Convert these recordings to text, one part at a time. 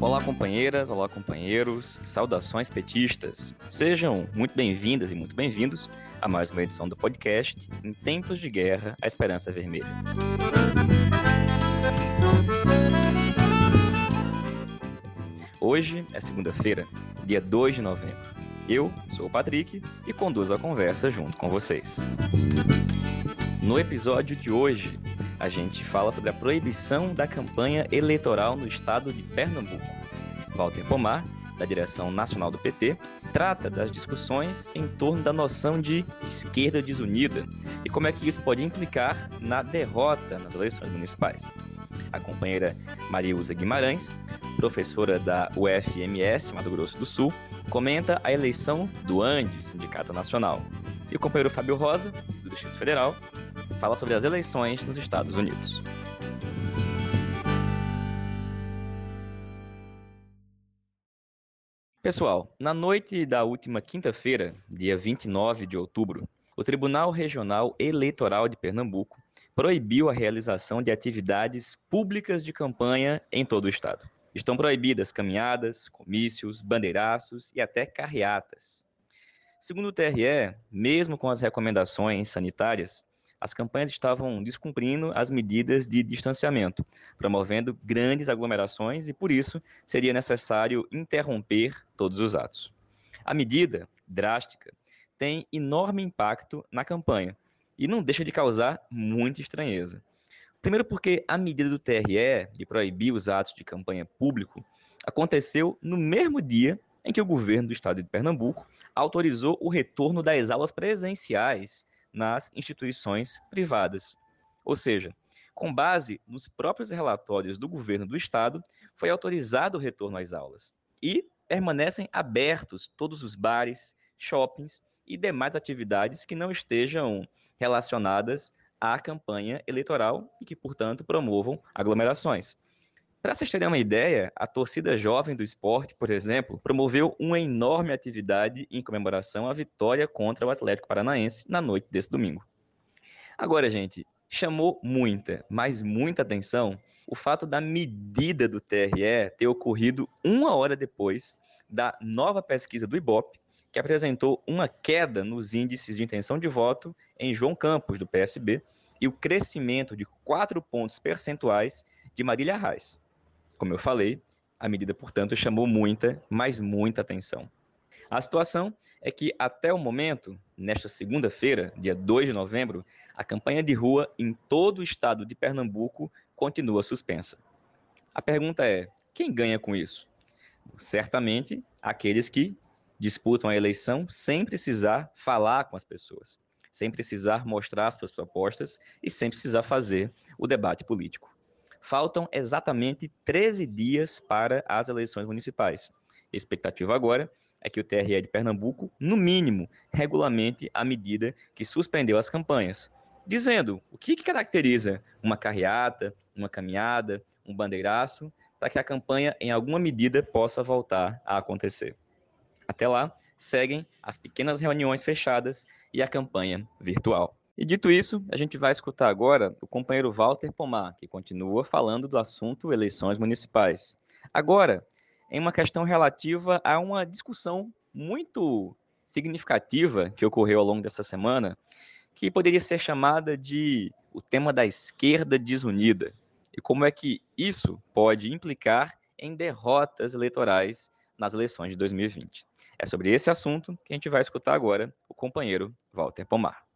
Olá, companheiras, olá, companheiros, saudações petistas. Sejam muito bem-vindas e muito bem-vindos a mais uma edição do podcast Em Tempos de Guerra, a Esperança Vermelha. Hoje é segunda-feira, dia 2 de novembro. Eu sou o Patrick e conduzo a conversa junto com vocês. No episódio de hoje, a gente fala sobre a proibição da campanha eleitoral no estado de Pernambuco. Walter Pomar, da direção nacional do PT, trata das discussões em torno da noção de esquerda desunida e como é que isso pode implicar na derrota nas eleições municipais. A companheira Mariusa Guimarães, professora da UFMS, Mato Grosso do Sul, comenta a eleição do ANDE, Sindicato Nacional. E o companheiro Fábio Rosa, do Distrito Federal, fala sobre as eleições nos Estados Unidos. Pessoal, na noite da última quinta-feira, dia 29 de outubro, o Tribunal Regional Eleitoral de Pernambuco proibiu a realização de atividades públicas de campanha em todo o estado. Estão proibidas caminhadas, comícios, bandeiraços e até carreatas. Segundo o TRE, mesmo com as recomendações sanitárias, as campanhas estavam descumprindo as medidas de distanciamento, promovendo grandes aglomerações e, por isso, seria necessário interromper todos os atos. A medida, drástica, tem enorme impacto na campanha e não deixa de causar muita estranheza. Primeiro, porque a medida do TRE de proibir os atos de campanha público aconteceu no mesmo dia em que o governo do estado de Pernambuco autorizou o retorno das aulas presenciais nas instituições privadas. Ou seja, com base nos próprios relatórios do governo do estado, foi autorizado o retorno às aulas e permanecem abertos todos os bares, shoppings e demais atividades que não estejam relacionadas à campanha eleitoral e que, portanto, promovam aglomerações. Para vocês terem uma ideia, a torcida jovem do esporte, por exemplo, promoveu uma enorme atividade em comemoração à vitória contra o Atlético Paranaense na noite desse domingo. Agora, gente, chamou muita, mas muita atenção o fato da medida do TRE ter ocorrido uma hora depois da nova pesquisa do IBOP, que apresentou uma queda nos índices de intenção de voto em João Campos, do PSB, e o crescimento de quatro pontos percentuais de Marília Reis. Como eu falei, a medida, portanto, chamou muita, mas muita atenção. A situação é que, até o momento, nesta segunda-feira, dia 2 de novembro, a campanha de rua em todo o estado de Pernambuco continua suspensa. A pergunta é: quem ganha com isso? Certamente aqueles que disputam a eleição sem precisar falar com as pessoas, sem precisar mostrar suas propostas e sem precisar fazer o debate político. Faltam exatamente 13 dias para as eleições municipais. A expectativa agora é que o TRE de Pernambuco, no mínimo, regulamente a medida que suspendeu as campanhas, dizendo o que, que caracteriza uma carreata, uma caminhada, um bandeiraço, para que a campanha, em alguma medida, possa voltar a acontecer. Até lá, seguem as pequenas reuniões fechadas e a campanha virtual. E dito isso, a gente vai escutar agora o companheiro Walter Pomar, que continua falando do assunto eleições municipais. Agora, em uma questão relativa a uma discussão muito significativa que ocorreu ao longo dessa semana, que poderia ser chamada de o tema da esquerda desunida, e como é que isso pode implicar em derrotas eleitorais nas eleições de 2020. É sobre esse assunto que a gente vai escutar agora o companheiro Walter Pomar.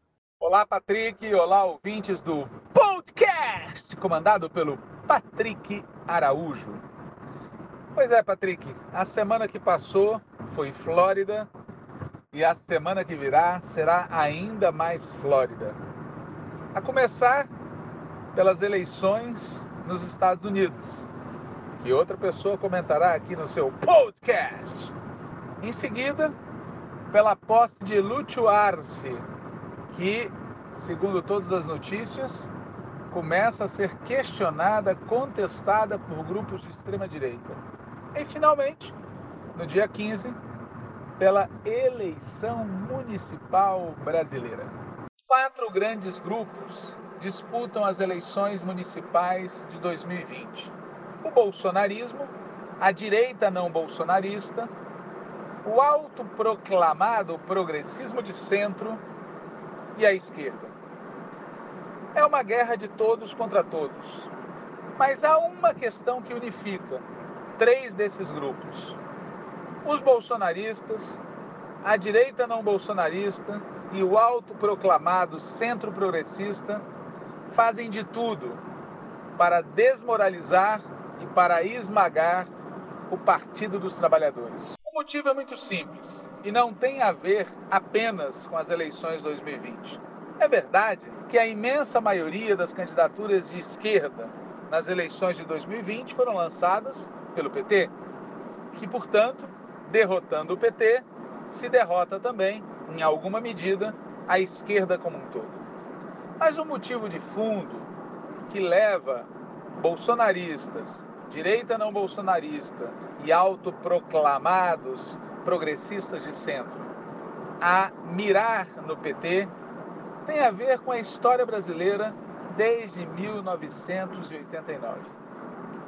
Olá, Patrick. Olá, ouvintes do podcast, comandado pelo Patrick Araújo. Pois é, Patrick, a semana que passou foi Flórida e a semana que virá será ainda mais Flórida. A começar pelas eleições nos Estados Unidos, que outra pessoa comentará aqui no seu podcast. Em seguida, pela posse de Lúcio Arce, que, segundo todas as notícias, começa a ser questionada, contestada por grupos de extrema direita. E finalmente, no dia 15, pela eleição municipal brasileira. Quatro grandes grupos disputam as eleições municipais de 2020: o bolsonarismo, a direita não bolsonarista, o autoproclamado progressismo de centro e a esquerda. É uma guerra de todos contra todos. Mas há uma questão que unifica três desses grupos: os bolsonaristas, a direita não bolsonarista e o autoproclamado centro progressista fazem de tudo para desmoralizar e para esmagar o Partido dos Trabalhadores. O motivo é muito simples e não tem a ver apenas com as eleições 2020. É verdade que a imensa maioria das candidaturas de esquerda nas eleições de 2020 foram lançadas pelo PT, que, portanto, derrotando o PT, se derrota também, em alguma medida, a esquerda como um todo. Mas o motivo de fundo que leva bolsonaristas, direita não bolsonarista e autoproclamados progressistas de centro a mirar no PT tem a ver com a história brasileira desde 1989.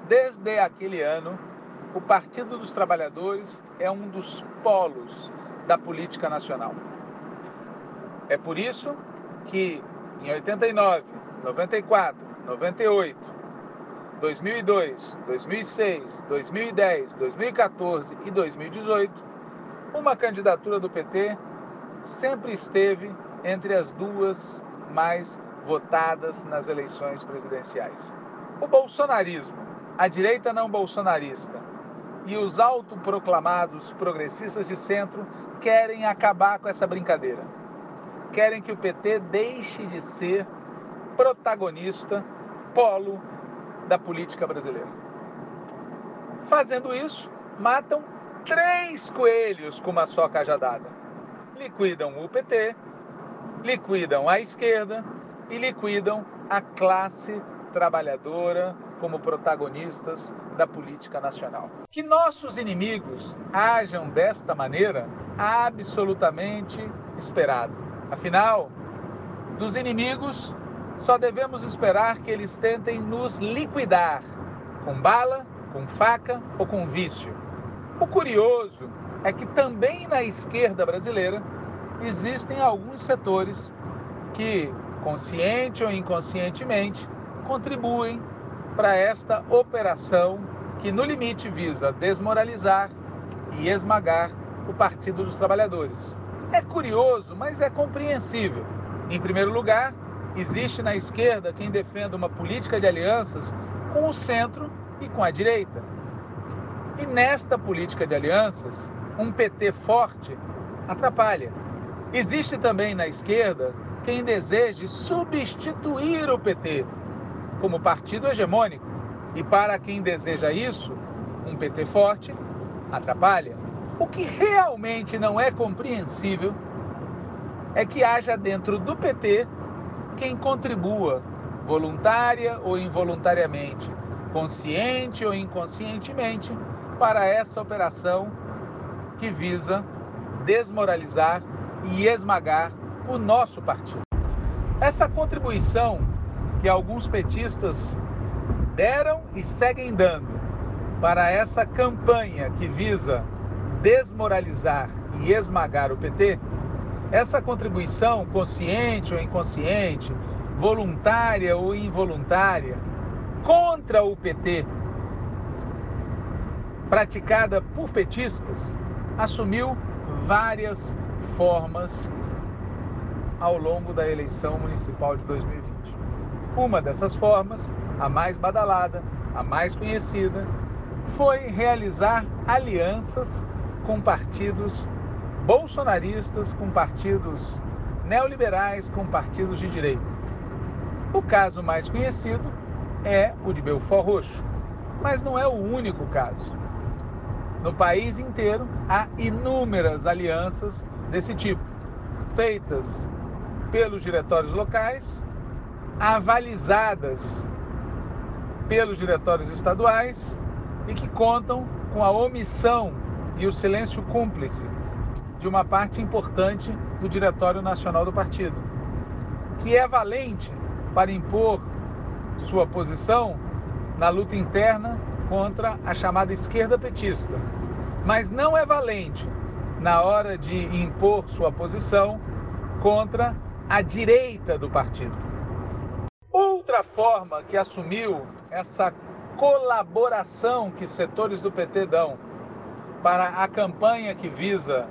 Desde aquele ano, o Partido dos Trabalhadores é um dos polos da política nacional. É por isso que em 89, 94, 98, 2002, 2006, 2010, 2014 e 2018, uma candidatura do PT sempre esteve entre as duas mais votadas nas eleições presidenciais. O bolsonarismo, a direita não bolsonarista e os autoproclamados progressistas de centro querem acabar com essa brincadeira. Querem que o PT deixe de ser protagonista, polo da política brasileira. Fazendo isso, matam três coelhos com uma só cajadada. Liquidam o PT, liquidam a esquerda e liquidam a classe trabalhadora como protagonistas da política nacional. Que nossos inimigos ajam desta maneira, absolutamente esperado. Afinal, dos inimigos, só devemos esperar que eles tentem nos liquidar com bala, com faca ou com vício. O curioso é que também na esquerda brasileira existem alguns setores que consciente ou inconscientemente, contribuem para esta operação que, no limite, visa desmoralizar e esmagar o Partido dos Trabalhadores. É curioso, mas é compreensível. Em primeiro lugar, existe na esquerda quem defenda uma política de alianças com o centro e com a direita. E nesta política de alianças, um PT forte atrapalha. Existe também na esquerda quem deseje substituir o PT como partido hegemônico. E para quem deseja isso, um PT forte atrapalha. O que realmente não é compreensível é que haja dentro do PT quem contribua, voluntária ou involuntariamente, consciente ou inconscientemente, para essa operação que visa desmoralizar e esmagar o nosso partido. Essa contribuição que alguns petistas deram e seguem dando para essa campanha que visa desmoralizar e esmagar o PT, essa contribuição consciente ou inconsciente, voluntária ou involuntária, contra o PT, praticada por petistas, assumiu várias formas ao longo da eleição municipal de 2020. Uma dessas formas, a mais badalada, a mais conhecida, foi realizar alianças com partidos bolsonaristas, com partidos neoliberais, com partidos de direita. O caso mais conhecido é o de Belfort Roxo, mas não é o único caso. No país inteiro há inúmeras alianças desse tipo, feitas pelos diretórios locais, avalizadas pelos diretórios estaduais e que contam com a omissão e o silêncio cúmplice de uma parte importante do Diretório Nacional do Partido, que é valente para impor sua posição na luta interna contra a chamada esquerda petista, mas não é valente na hora de impor sua posição contra a direita do partido. Outra forma que assumiu essa colaboração que setores do PT dão para a campanha que visa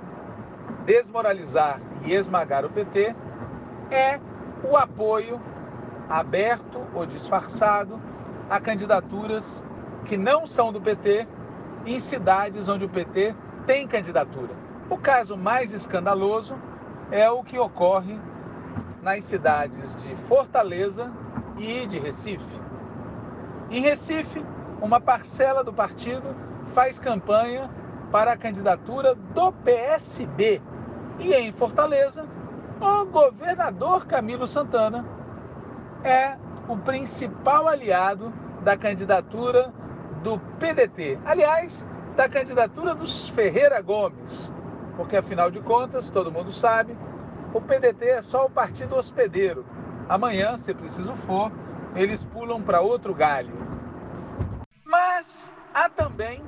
desmoralizar e esmagar o PT é o apoio aberto ou disfarçado a candidaturas que não são do PT em cidades onde o PT tem candidatura. O caso mais escandaloso é o que ocorre nas cidades de Fortaleza e de Recife. Em Recife, uma parcela do partido faz campanha para a candidatura do PSB. E em Fortaleza, o governador Camilo Santana é o principal aliado da candidatura do PDT. Aliás, da candidatura dos Ferreira Gomes, porque afinal de contas, todo mundo sabe, o PDT é só o partido hospedeiro. Amanhã, se preciso for, eles pulam para outro galho. Mas há também,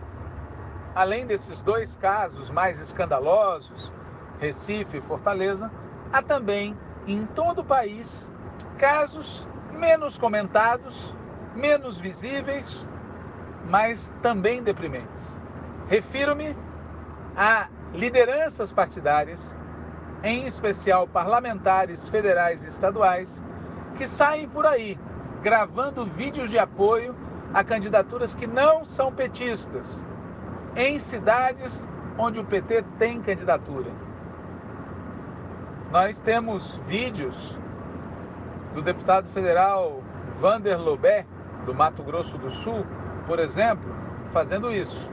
além desses dois casos mais escandalosos, Recife e Fortaleza, há também em todo o país casos menos comentados, menos visíveis, mas também deprimentes. Refiro-me a lideranças partidárias, em especial parlamentares federais e estaduais, que saem por aí gravando vídeos de apoio a candidaturas que não são petistas, em cidades onde o PT tem candidatura. Nós temos vídeos do deputado federal Vander Lobé, do Mato Grosso do Sul, por exemplo, fazendo isso.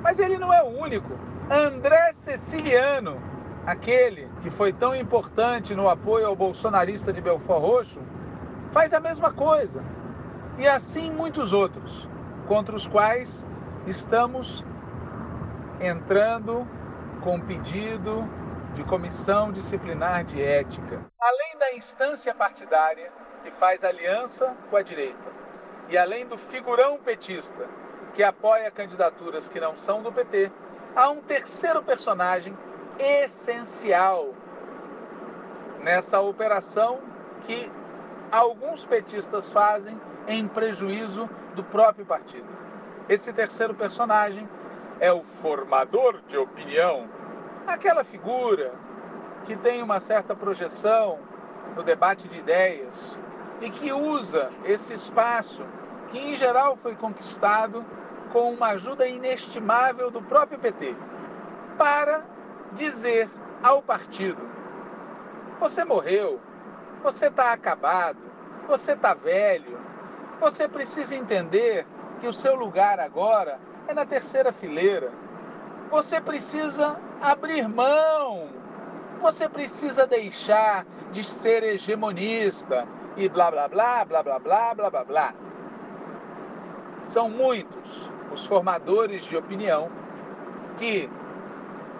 Mas ele não é o único. André Ceciliano, aquele que foi tão importante no apoio ao bolsonarista de Belfort Roxo, faz a mesma coisa. E assim muitos outros, contra os quais estamos entrando com pedido de comissão disciplinar de ética. Além da instância partidária que faz aliança com a direita, e além do figurão petista que apoia candidaturas que não são do PT, há um terceiro personagem essencial nessa operação que alguns petistas fazem em prejuízo do próprio partido. Esse terceiro personagem é o formador de opinião, aquela figura que tem uma certa projeção no debate de ideias e que usa esse espaço que em geral foi conquistado com uma ajuda inestimável do próprio PT para dizer ao partido: você morreu, você está acabado, você está velho, você precisa entender que o seu lugar agora é na terceira fileira. Você precisa abrir mão. Você precisa deixar de ser hegemonista e blá blá blá blá blá blá blá blá blá. São muitos os formadores de opinião que,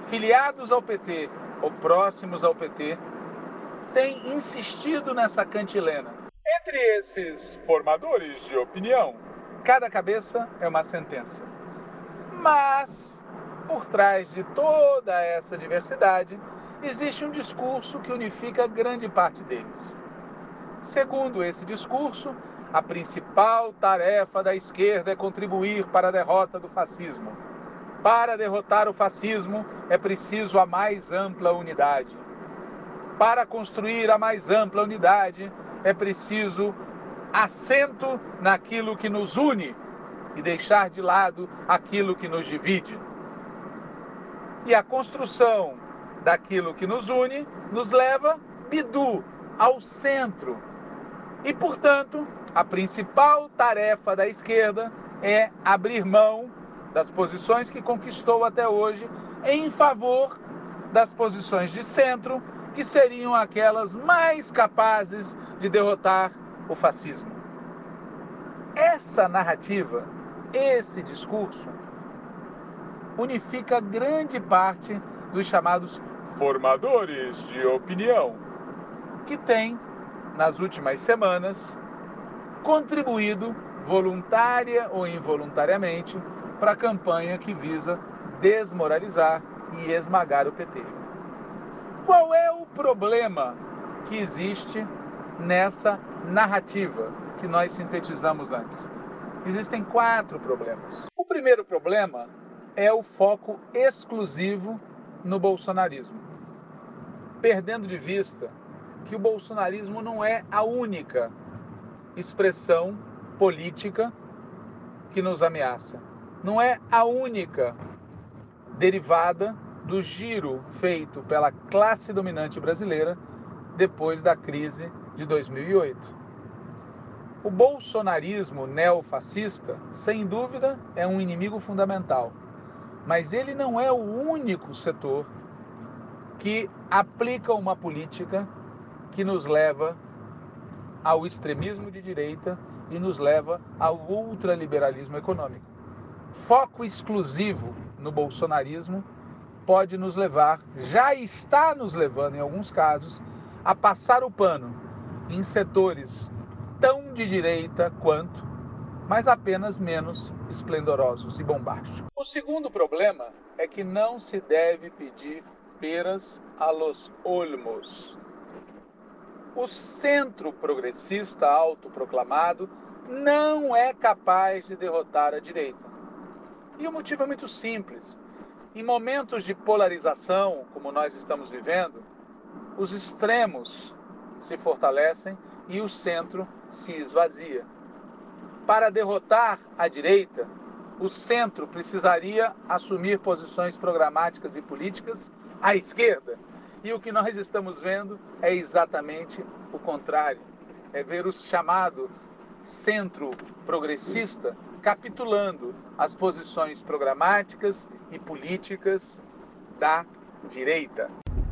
filiados ao PT ou próximos ao PT, têm insistido nessa cantilena. Entre esses formadores de opinião, cada cabeça é uma sentença. Mas, por trás de toda essa diversidade, existe um discurso que unifica grande parte deles. Segundo esse discurso, a principal tarefa da esquerda é contribuir para a derrota do fascismo. Para derrotar o fascismo é preciso a mais ampla unidade. Para construir a mais ampla unidade é preciso assento naquilo que nos une e deixar de lado aquilo que nos divide. E a construção daquilo que nos une nos leva, bidu, ao centro. E, portanto, a principal tarefa da esquerda é abrir mão das posições que conquistou até hoje em favor das posições de centro, que seriam aquelas mais capazes de derrotar o fascismo. Essa narrativa, esse discurso, unifica grande parte dos chamados formadores de opinião que tem, nas últimas semanas, contribuído voluntária ou involuntariamente, para a campanha que visa desmoralizar e esmagar o PT. Qual é o problema que existe nessa narrativa que nós sintetizamos antes? Existem quatro problemas. O primeiro problema é o foco exclusivo no bolsonarismo, perdendo de vista que o bolsonarismo não é a única expressão política que nos ameaça. Não é a única derivada do giro feito pela classe dominante brasileira depois da crise de 2008. O bolsonarismo neofascista, sem dúvida, é um inimigo fundamental, mas ele não é o único setor que aplica uma política que nos leva ao extremismo de direita e nos leva ao ultraliberalismo econômico. Foco exclusivo no bolsonarismo pode nos levar, já está nos levando em alguns casos, a passar o pano em setores tão de direita quanto, mas apenas menos esplendorosos e bombásticos. O segundo problema é que não se deve pedir peras a los olmos. O centro progressista autoproclamado não é capaz de derrotar a direita. E o motivo é muito simples. Em momentos de polarização, como nós estamos vivendo, os extremos se fortalecem e o centro se esvazia. Para derrotar a direita, o centro precisaria assumir posições programáticas e políticas à esquerda. E o que nós estamos vendo é exatamente o contrário. É ver o chamado centro progressista capitulando as posições programáticas e políticas da direita.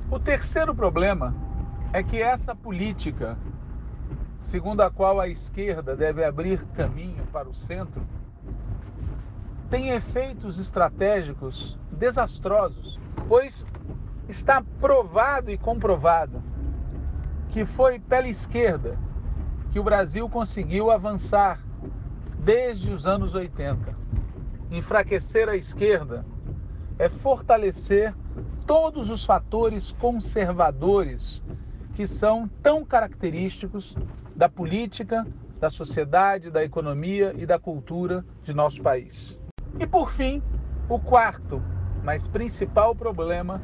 O terceiro problema é que essa política, segundo a qual a esquerda deve abrir caminho para o centro, tem efeitos estratégicos desastrosos, pois está provado e comprovado que foi pela esquerda que o Brasil conseguiu avançar desde os anos 80. Enfraquecer a esquerda é fortalecer todos os fatores conservadores que são tão característicos da política, da sociedade, da economia e da cultura de nosso país. E por fim, o quarto, mas principal problema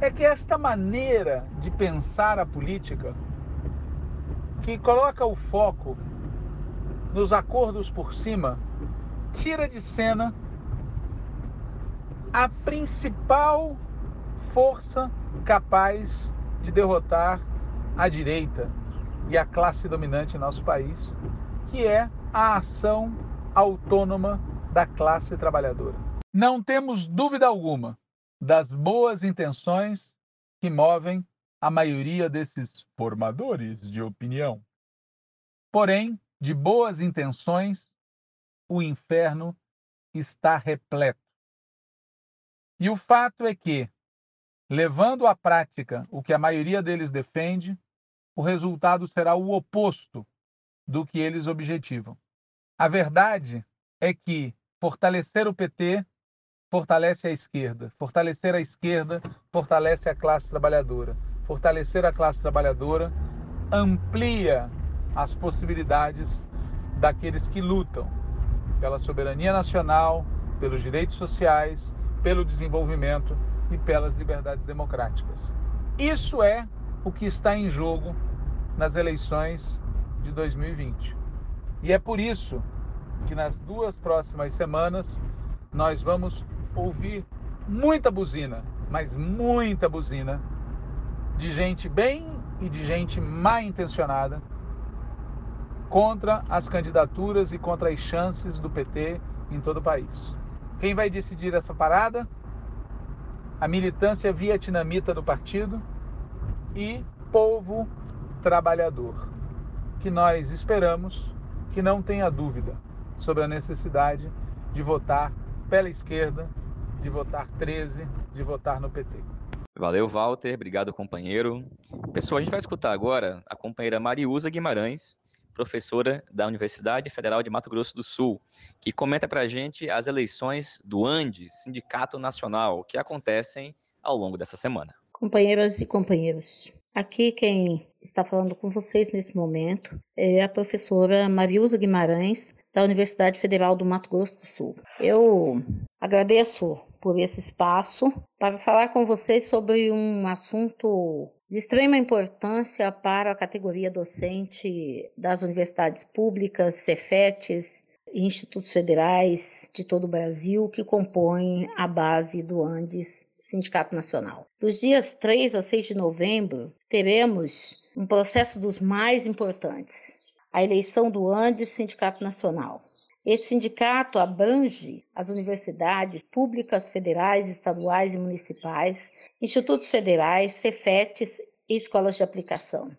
é que esta maneira de pensar a política, que coloca o foco nos acordos por cima, tira de cena a principal força capaz de derrotar a direita e a classe dominante em nosso país, que é a ação autônoma da classe trabalhadora. Não temos dúvida alguma das boas intenções que movem a maioria desses formadores de opinião. Porém, de boas intenções, o inferno está repleto. E o fato é que, levando à prática o que a maioria deles defende, o resultado será o oposto do que eles objetivam. A verdade é que fortalecer o PT fortalece a esquerda, fortalecer a esquerda fortalece a classe trabalhadora, fortalecer a classe trabalhadora amplia as possibilidades daqueles que lutam pela soberania nacional, pelos direitos sociais, pelo desenvolvimento e pelas liberdades democráticas. Isso é o que está em jogo nas eleições de 2020. E é por isso que nas duas próximas semanas nós vamos ouvir muita buzina, mas muita buzina de gente bem e de gente mal intencionada contra as candidaturas e contra as chances do PT em todo o país. Quem vai decidir essa parada? A militância vietnamita do partido e povo trabalhador, que nós esperamos que não tenha dúvida sobre a necessidade de votar pela esquerda, de votar 13, de votar no PT. Valeu, Walter. Obrigado, companheiro. Pessoal, a gente vai escutar agora a companheira Mariusa Guimarães professora da Universidade Federal de Mato Grosso do Sul, que comenta para a gente as eleições do Andes, Sindicato Nacional, que acontecem ao longo dessa semana. Companheiras e companheiros, aqui quem está falando com vocês nesse momento é a professora Mariusa Guimarães, da Universidade Federal do Mato Grosso do Sul. Eu agradeço por esse espaço para falar com vocês sobre um assunto de extrema importância para a categoria docente das universidades públicas, Cefetes institutos federais de todo o Brasil que compõem a base do Andes Sindicato Nacional. Dos dias 3 a 6 de novembro, teremos um processo dos mais importantes, a eleição do Andes Sindicato Nacional. Esse sindicato abrange as universidades públicas, federais, estaduais e municipais, institutos federais, cefetes e escolas de aplicação.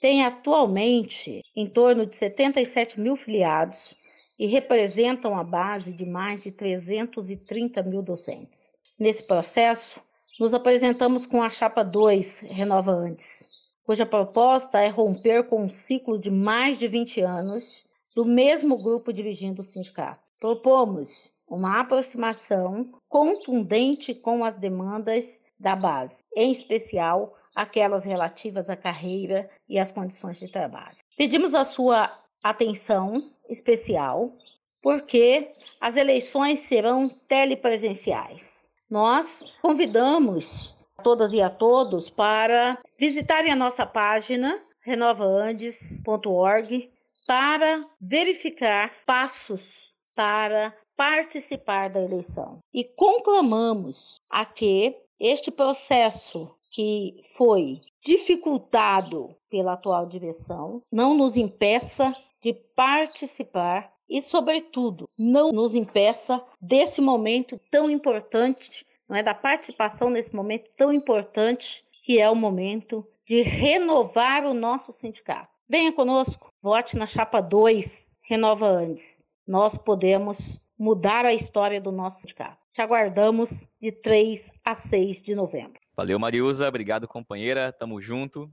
Tem atualmente em torno de 77 mil filiados e representam a base de mais de 330 mil docentes. Nesse processo, nos apresentamos com a Chapa 2 Renova Antes, cuja proposta é romper com um ciclo de mais de 20 anos do mesmo grupo dirigindo o sindicato. Propomos uma aproximação contundente com as demandas da base, em especial aquelas relativas à carreira e às condições de trabalho. Pedimos a sua atenção especial porque as eleições serão telepresenciais. Nós convidamos todas e a todos para visitarem a nossa página renovaandes.org para verificar passos para participar da eleição. E conclamamos a que este processo que foi dificultado pela atual direção não nos impeça de participar e, sobretudo, não nos impeça desse momento tão importante, não é da participação nesse momento tão importante que é o momento de renovar o nosso sindicato. Venha conosco, vote na chapa 2, Renova Andes. Nós podemos mudar a história do nosso sindicato. Te aguardamos de 3 a 6 de novembro. Valeu, Mariusa. Obrigado, companheira. Tamo junto.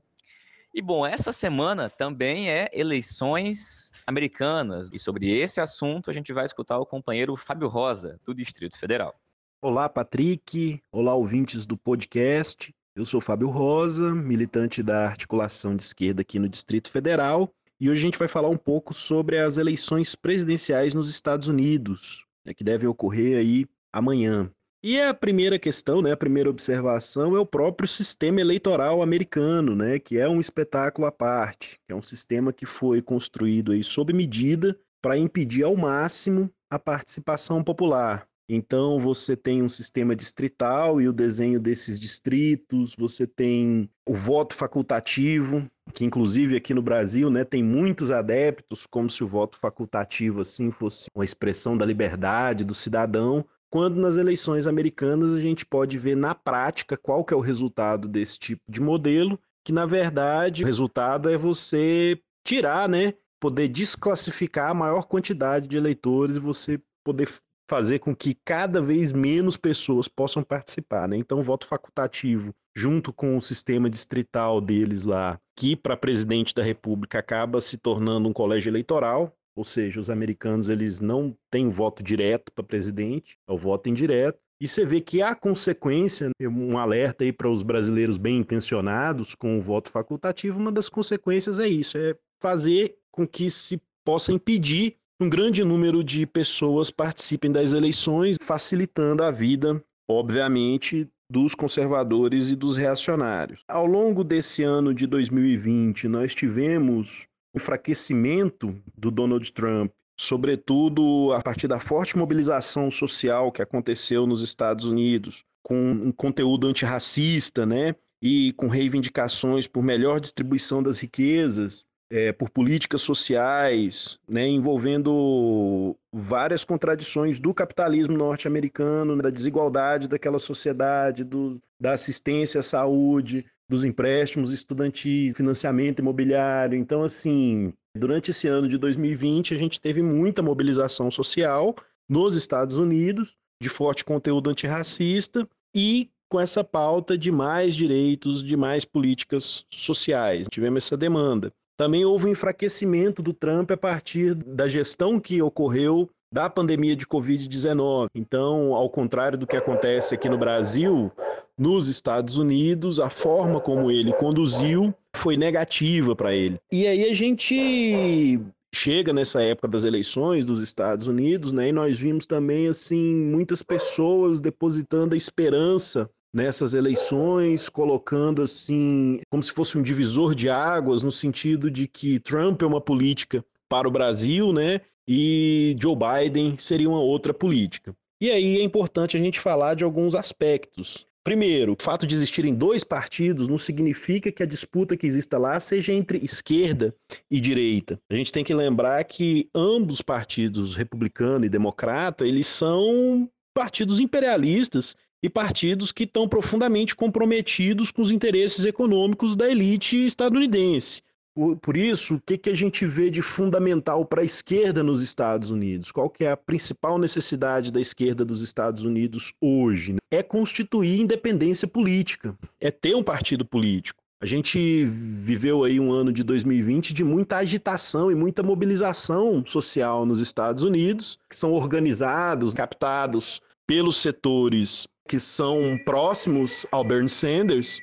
E bom, essa semana também é eleições americanas. E sobre esse assunto a gente vai escutar o companheiro Fábio Rosa, do Distrito Federal. Olá, Patrick. Olá, ouvintes do podcast. Eu sou Fábio Rosa, militante da articulação de esquerda aqui no Distrito Federal, e hoje a gente vai falar um pouco sobre as eleições presidenciais nos Estados Unidos, né, que devem ocorrer aí amanhã. E a primeira questão, né, a primeira observação é o próprio sistema eleitoral americano, né, que é um espetáculo à parte, que é um sistema que foi construído aí sob medida para impedir ao máximo a participação popular. Então você tem um sistema distrital e o desenho desses distritos, você tem o voto facultativo, que inclusive aqui no Brasil, né, tem muitos adeptos, como se o voto facultativo assim fosse uma expressão da liberdade do cidadão, quando nas eleições americanas a gente pode ver na prática qual que é o resultado desse tipo de modelo, que na verdade o resultado é você tirar, né, poder desclassificar a maior quantidade de eleitores e você poder fazer com que cada vez menos pessoas possam participar, né? Então, o voto facultativo, junto com o sistema distrital deles lá, que para presidente da República acaba se tornando um colégio eleitoral, ou seja, os americanos eles não têm voto direto para presidente, é o voto indireto. E você vê que há consequência, um alerta aí para os brasileiros bem intencionados com o voto facultativo, uma das consequências é isso, é fazer com que se possa impedir um grande número de pessoas participem das eleições, facilitando a vida, obviamente, dos conservadores e dos reacionários. Ao longo desse ano de 2020, nós tivemos enfraquecimento do Donald Trump, sobretudo a partir da forte mobilização social que aconteceu nos Estados Unidos, com um conteúdo antirracista, né? E com reivindicações por melhor distribuição das riquezas, é, por políticas sociais, né, envolvendo várias contradições do capitalismo norte-americano, da desigualdade daquela sociedade, do, da assistência à saúde, dos empréstimos estudantis, financiamento imobiliário. Então, assim, durante esse ano de 2020, a gente teve muita mobilização social nos Estados Unidos, de forte conteúdo antirracista e com essa pauta de mais direitos, de mais políticas sociais. Tivemos essa demanda. também houve um enfraquecimento do Trump a partir da gestão que ocorreu da pandemia de Covid-19. Então, ao contrário do que acontece aqui no Brasil, nos Estados Unidos, a forma como ele conduziu foi negativa para ele. E aí a gente chega nessa época das eleições dos Estados Unidos, né? E nós vimos também assim muitas pessoas depositando a esperança nessas eleições, colocando assim como se fosse um divisor de águas no sentido de que Trump é uma política para o Brasil, né? E Joe Biden seria uma outra política. E aí é importante a gente falar de alguns aspectos. Primeiro, o fato de existirem dois partidos não significa que a disputa que exista lá seja entre esquerda e direita. A gente tem que lembrar que ambos partidos, republicano e democrata, eles são partidos imperialistas e partidos que estão profundamente comprometidos com os interesses econômicos da elite estadunidense. Por isso, o que, que a gente vê de fundamental para a esquerda nos Estados Unidos? Qual que é a principal necessidade da esquerda dos Estados Unidos hoje? É constituir independência política, é ter um partido político. A gente viveu aí um ano de 2020 de muita agitação e muita mobilização social nos Estados Unidos, que são organizados, captados pelos setores que são próximos ao Bernie Sanders,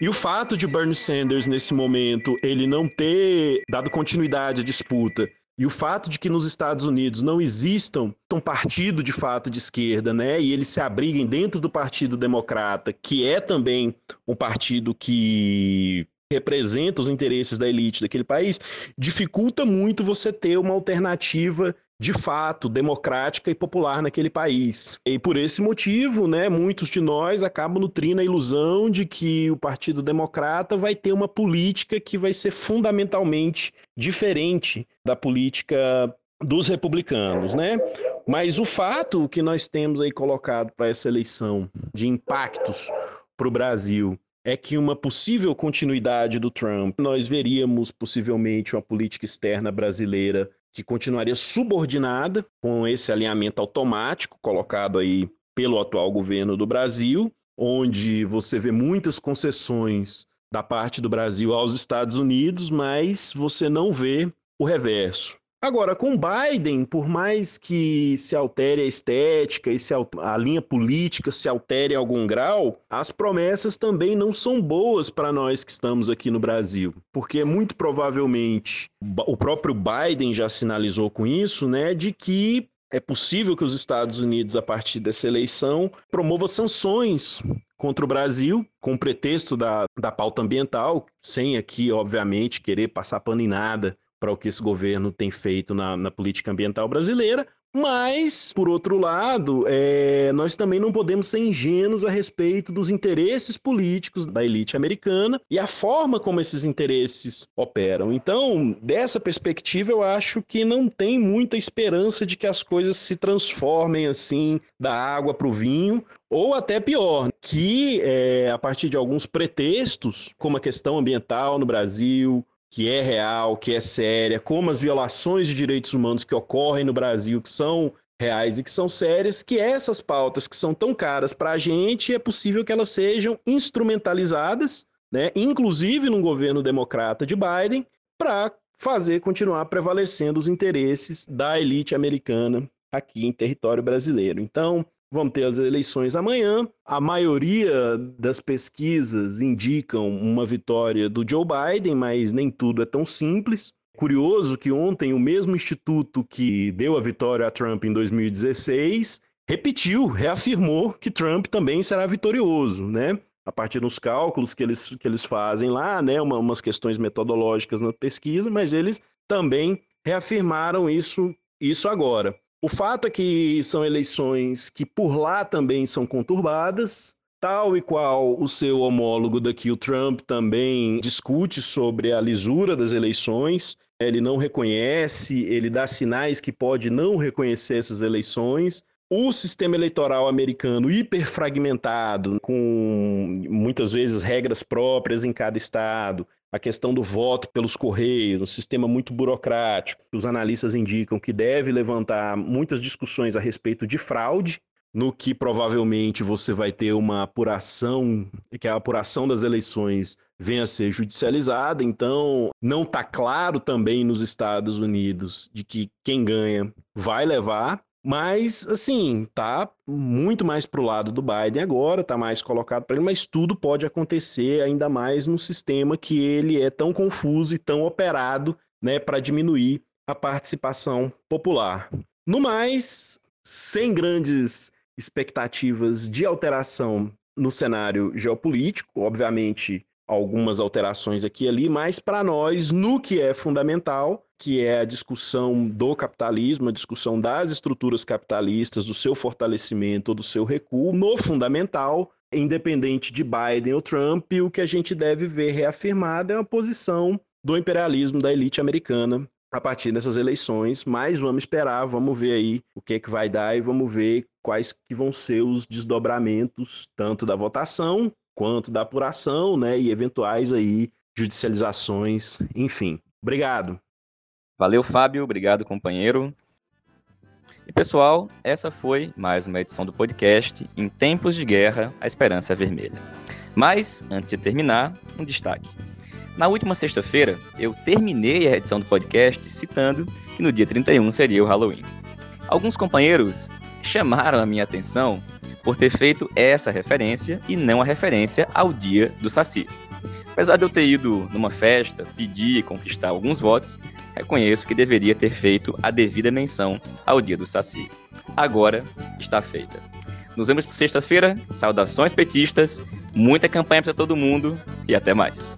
e o fato de Bernie Sanders, nesse momento, ele não ter dado continuidade à disputa e o fato de que nos Estados Unidos não existam um partido de fato de esquerda, né? E eles se abriguem dentro do Partido Democrata, que é também um partido que representa os interesses da elite daquele país, dificulta muito você ter uma alternativa de fato democrática e popular naquele país. E por esse motivo, né, muitos de nós acabam nutrindo a ilusão de que o Partido Democrata vai ter uma política que vai ser fundamentalmente diferente da política dos republicanos, né? Mas o fato que nós temos aí colocado para essa eleição de impactos para o Brasil é que uma possível continuidade do Trump, nós veríamos possivelmente uma política externa brasileira que continuaria subordinada com esse alinhamento automático colocado aí pelo atual governo do Brasil, onde você vê muitas concessões da parte do Brasil aos Estados Unidos, mas você não vê o reverso. Agora, com Biden, por mais que se altere a estética e se a linha política se altere em algum grau, as promessas também não são boas para nós que estamos aqui no Brasil, porque muito provavelmente o próprio Biden já sinalizou com isso, né, de que é possível que os Estados Unidos, a partir dessa eleição, promova sanções contra o Brasil, com o pretexto da, da pauta ambiental, sem aqui, obviamente, querer passar pano em nada para o que esse governo tem feito na, na política ambiental brasileira, mas, por outro lado, é, nós também não podemos ser ingênuos a respeito dos interesses políticos da elite americana e a forma como esses interesses operam. Então, dessa perspectiva, eu acho que não tem muita esperança de que as coisas se transformem assim da água para o vinho. Ou até pior, que é, a partir de alguns pretextos, como a questão ambiental no Brasil, que é real, que é séria, como as violações de direitos humanos que ocorrem no Brasil, que são reais e que são sérias, que essas pautas que são tão caras para a gente, é possível que elas sejam instrumentalizadas, né, inclusive no governo democrata de Biden, para fazer continuar prevalecendo os interesses da elite americana aqui em território brasileiro. Então, Vamos ter as eleições amanhã. A maioria das pesquisas indicam uma vitória do Joe Biden, mas nem tudo é tão simples. Curioso que ontem o mesmo instituto que deu a vitória a Trump em 2016 repetiu, reafirmou que Trump também será vitorioso, né? A partir dos cálculos que eles, que eles fazem lá, né? Uma, umas questões metodológicas na pesquisa, mas eles também reafirmaram isso, isso agora. O fato é que são eleições que por lá também são conturbadas, tal e qual o seu homólogo daqui, o Trump, também discute sobre a lisura das eleições. Ele não reconhece, ele dá sinais que pode não reconhecer essas eleições. O sistema eleitoral americano hiperfragmentado, com muitas vezes regras próprias em cada estado, a questão do voto pelos correios, um sistema muito burocrático. Os analistas indicam que deve levantar muitas discussões a respeito de fraude no que provavelmente você vai ter uma apuração, que a apuração das eleições venha a ser judicializada, então não está claro também nos Estados Unidos de que quem ganha vai levar, mas assim, tá muito mais pro lado do Biden agora, tá mais colocado para ele, mas tudo pode acontecer ainda mais num sistema que ele é tão confuso e tão operado, né, para diminuir a participação popular. No mais, sem grandes expectativas de alteração no cenário geopolítico, obviamente algumas alterações aqui e ali, mas para nós, no que é fundamental, que é a discussão do capitalismo, a discussão das estruturas capitalistas, do seu fortalecimento do seu recuo, no fundamental, independente de Biden ou Trump, o que a gente deve ver reafirmado é uma posição do imperialismo da elite americana a partir dessas eleições, mas vamos esperar, vamos ver aí o que é que vai dar e vamos ver quais que vão ser os desdobramentos tanto da votação quanto da apuração, né, e eventuais aí judicializações, enfim. Obrigado. Valeu, Fábio, obrigado, companheiro. E pessoal, essa foi mais uma edição do podcast Em Tempos de Guerra, a Esperança é Vermelha. Mas, antes de terminar, um destaque. Na última sexta-feira, eu terminei a edição do podcast citando que no dia 31 seria o Halloween. Alguns companheiros chamaram a minha atenção por ter feito essa referência e não a referência ao dia do Saci. Apesar de eu ter ido numa festa, pedir e conquistar alguns votos, reconheço que deveria ter feito a devida menção ao dia do Saci. Agora está feita. Nos vemos sexta-feira, saudações petistas, muita campanha para todo mundo e até mais.